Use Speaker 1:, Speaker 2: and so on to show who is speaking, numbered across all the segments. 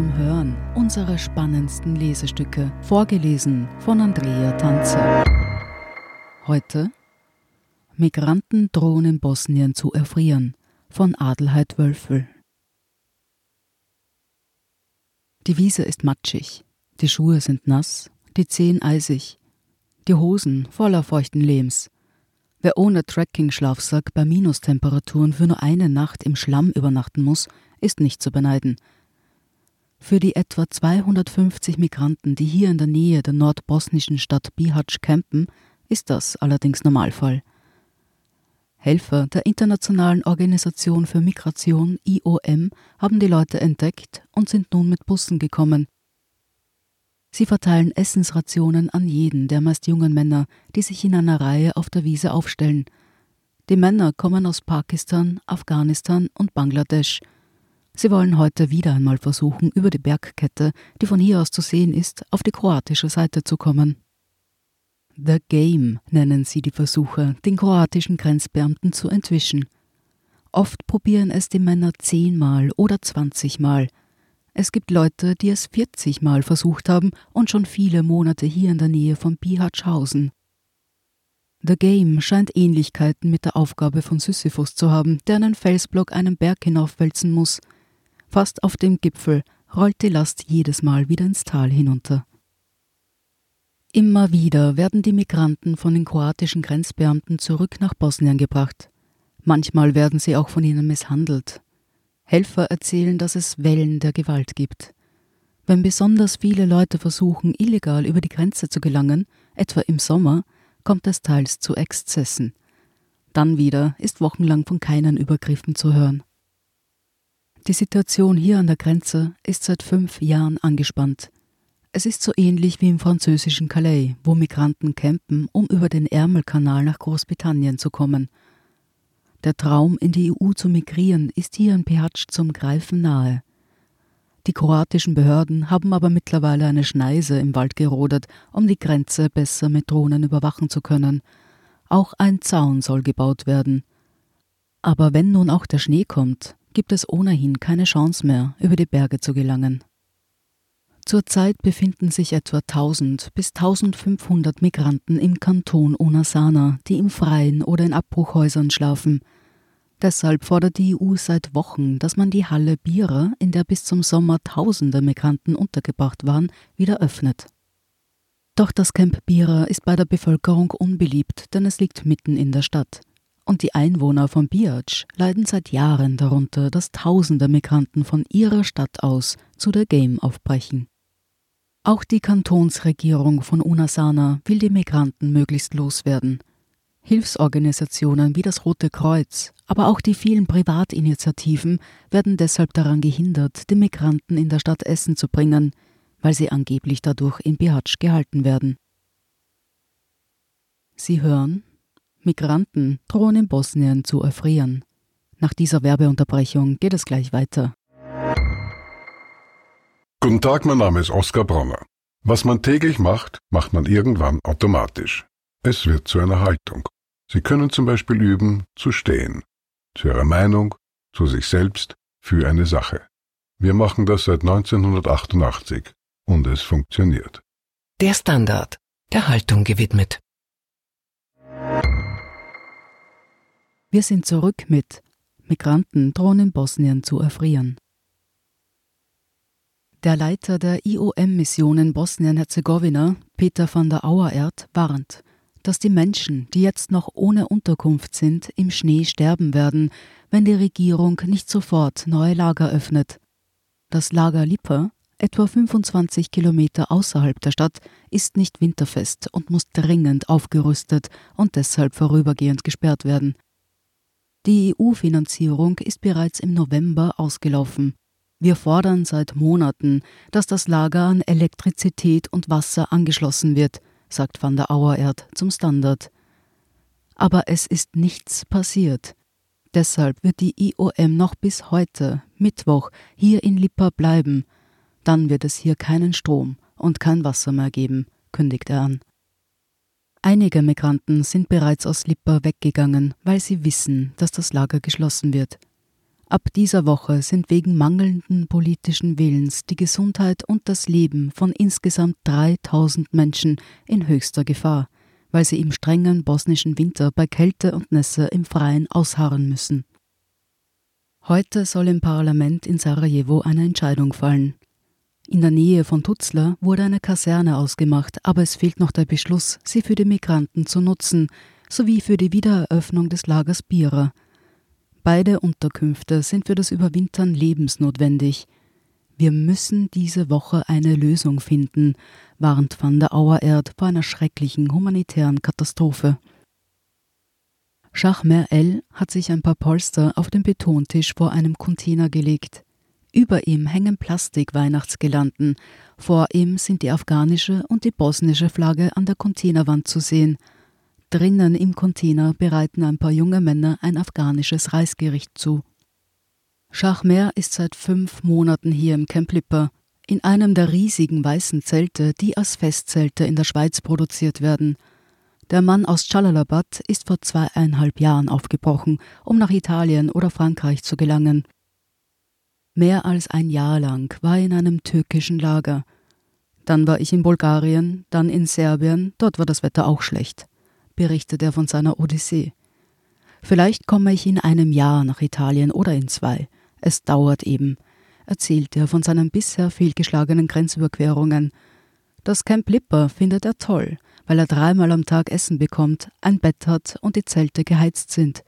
Speaker 1: hören unsere spannendsten Lesestücke, vorgelesen von Andrea Tanze. Heute Migranten drohen in Bosnien zu erfrieren von Adelheid Wölfel. Die Wiese ist matschig, die Schuhe sind nass, die Zehen eisig, die Hosen voller feuchten Lehms. Wer ohne Trekking-Schlafsack bei Minustemperaturen für nur eine Nacht im Schlamm übernachten muss, ist nicht zu beneiden. Für die etwa 250 Migranten, die hier in der Nähe der nordbosnischen Stadt Bihać campen, ist das allerdings Normalfall. Helfer der Internationalen Organisation für Migration IOM haben die Leute entdeckt und sind nun mit Bussen gekommen. Sie verteilen Essensrationen an jeden der meist jungen Männer, die sich in einer Reihe auf der Wiese aufstellen. Die Männer kommen aus Pakistan, Afghanistan und Bangladesch. Sie wollen heute wieder einmal versuchen, über die Bergkette, die von hier aus zu sehen ist, auf die kroatische Seite zu kommen. The Game nennen sie die Versuche, den kroatischen Grenzbeamten zu entwischen. Oft probieren es die Männer zehnmal oder zwanzigmal. Es gibt Leute, die es vierzigmal versucht haben und schon viele Monate hier in der Nähe von Bihatschhausen. The Game scheint Ähnlichkeiten mit der Aufgabe von Sisyphus zu haben, der einen Felsblock einen Berg hinaufwälzen muss. Fast auf dem Gipfel rollt die Last jedes Mal wieder ins Tal hinunter. Immer wieder werden die Migranten von den kroatischen Grenzbeamten zurück nach Bosnien gebracht. Manchmal werden sie auch von ihnen misshandelt. Helfer erzählen, dass es Wellen der Gewalt gibt. Wenn besonders viele Leute versuchen, illegal über die Grenze zu gelangen, etwa im Sommer, kommt es teils zu Exzessen. Dann wieder ist wochenlang von keinen Übergriffen zu hören. Die Situation hier an der Grenze ist seit fünf Jahren angespannt. Es ist so ähnlich wie im französischen Calais, wo Migranten campen, um über den Ärmelkanal nach Großbritannien zu kommen. Der Traum, in die EU zu migrieren, ist hier in Pihatsch zum Greifen nahe. Die kroatischen Behörden haben aber mittlerweile eine Schneise im Wald gerodet, um die Grenze besser mit Drohnen überwachen zu können. Auch ein Zaun soll gebaut werden. Aber wenn nun auch der Schnee kommt, gibt es ohnehin keine Chance mehr, über die Berge zu gelangen. Zurzeit befinden sich etwa 1000 bis 1500 Migranten im Kanton Onasana, die im Freien oder in Abbruchhäusern schlafen. Deshalb fordert die EU seit Wochen, dass man die Halle Bira, in der bis zum Sommer tausende Migranten untergebracht waren, wieder öffnet. Doch das Camp Bira ist bei der Bevölkerung unbeliebt, denn es liegt mitten in der Stadt. Und die Einwohner von Biac leiden seit Jahren darunter, dass tausende Migranten von ihrer Stadt aus zu der Game aufbrechen. Auch die Kantonsregierung von Unasana will die Migranten möglichst loswerden. Hilfsorganisationen wie das Rote Kreuz, aber auch die vielen Privatinitiativen werden deshalb daran gehindert, die Migranten in der Stadt Essen zu bringen, weil sie angeblich dadurch in Bihatsch gehalten werden. Sie hören, Migranten drohen in Bosnien zu erfrieren. Nach dieser Werbeunterbrechung geht es gleich weiter.
Speaker 2: Guten Tag, mein Name ist Oskar Bronner. Was man täglich macht, macht man irgendwann automatisch. Es wird zu einer Haltung. Sie können zum Beispiel üben, zu stehen. Zu Ihrer Meinung, zu sich selbst, für eine Sache. Wir machen das seit 1988 und es funktioniert.
Speaker 3: Der Standard, der Haltung gewidmet.
Speaker 1: Wir sind zurück mit Migranten drohen in Bosnien zu erfrieren. Der Leiter der IOM-Mission in Bosnien-Herzegowina, Peter van der Auererd, warnt, dass die Menschen, die jetzt noch ohne Unterkunft sind, im Schnee sterben werden, wenn die Regierung nicht sofort neue Lager öffnet. Das Lager Lipa, etwa 25 Kilometer außerhalb der Stadt, ist nicht winterfest und muss dringend aufgerüstet und deshalb vorübergehend gesperrt werden. Die EU-Finanzierung ist bereits im November ausgelaufen. Wir fordern seit Monaten, dass das Lager an Elektrizität und Wasser angeschlossen wird, sagt van der Auererd zum Standard. Aber es ist nichts passiert. Deshalb wird die IOM noch bis heute, Mittwoch, hier in Lippa bleiben. Dann wird es hier keinen Strom und kein Wasser mehr geben, kündigt er an. Einige Migranten sind bereits aus Lippa weggegangen, weil sie wissen, dass das Lager geschlossen wird. Ab dieser Woche sind wegen mangelnden politischen Willens die Gesundheit und das Leben von insgesamt 3000 Menschen in höchster Gefahr, weil sie im strengen bosnischen Winter bei Kälte und Nässe im Freien ausharren müssen. Heute soll im Parlament in Sarajevo eine Entscheidung fallen. In der Nähe von Tuzla wurde eine Kaserne ausgemacht, aber es fehlt noch der Beschluss, sie für die Migranten zu nutzen, sowie für die Wiedereröffnung des Lagers Bira, Beide Unterkünfte sind für das Überwintern lebensnotwendig. Wir müssen diese Woche eine Lösung finden, warnt van der Auererd vor einer schrecklichen humanitären Katastrophe. Schachmer El hat sich ein paar Polster auf den Betontisch vor einem Container gelegt. Über ihm hängen Plastik-Weihnachtsgelanden, vor ihm sind die afghanische und die bosnische Flagge an der Containerwand zu sehen – Drinnen im Container bereiten ein paar junge Männer ein afghanisches Reisgericht zu. Schachmer ist seit fünf Monaten hier im Camp Lipper, in einem der riesigen weißen Zelte, die als Festzelte in der Schweiz produziert werden. Der Mann aus Chalalabad ist vor zweieinhalb Jahren aufgebrochen, um nach Italien oder Frankreich zu gelangen. Mehr als ein Jahr lang war er in einem türkischen Lager. Dann war ich in Bulgarien, dann in Serbien, dort war das Wetter auch schlecht berichtet er von seiner Odyssee. Vielleicht komme ich in einem Jahr nach Italien oder in zwei. Es dauert eben, erzählt er von seinen bisher fehlgeschlagenen Grenzüberquerungen. Das Camp Lipper findet er toll, weil er dreimal am Tag Essen bekommt, ein Bett hat und die Zelte geheizt sind.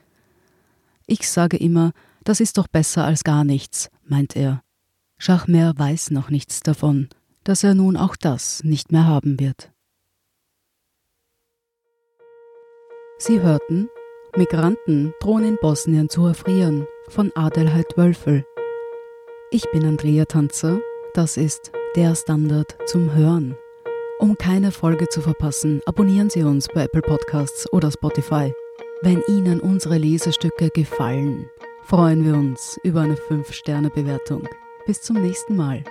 Speaker 1: Ich sage immer, das ist doch besser als gar nichts, meint er. Schachmer weiß noch nichts davon, dass er nun auch das nicht mehr haben wird. Sie hörten Migranten drohen in Bosnien zu erfrieren von Adelheid Wölfel. Ich bin Andrea Tanzer, das ist der Standard zum Hören. Um keine Folge zu verpassen, abonnieren Sie uns bei Apple Podcasts oder Spotify. Wenn Ihnen unsere Lesestücke gefallen, freuen wir uns über eine 5-Sterne-Bewertung. Bis zum nächsten Mal.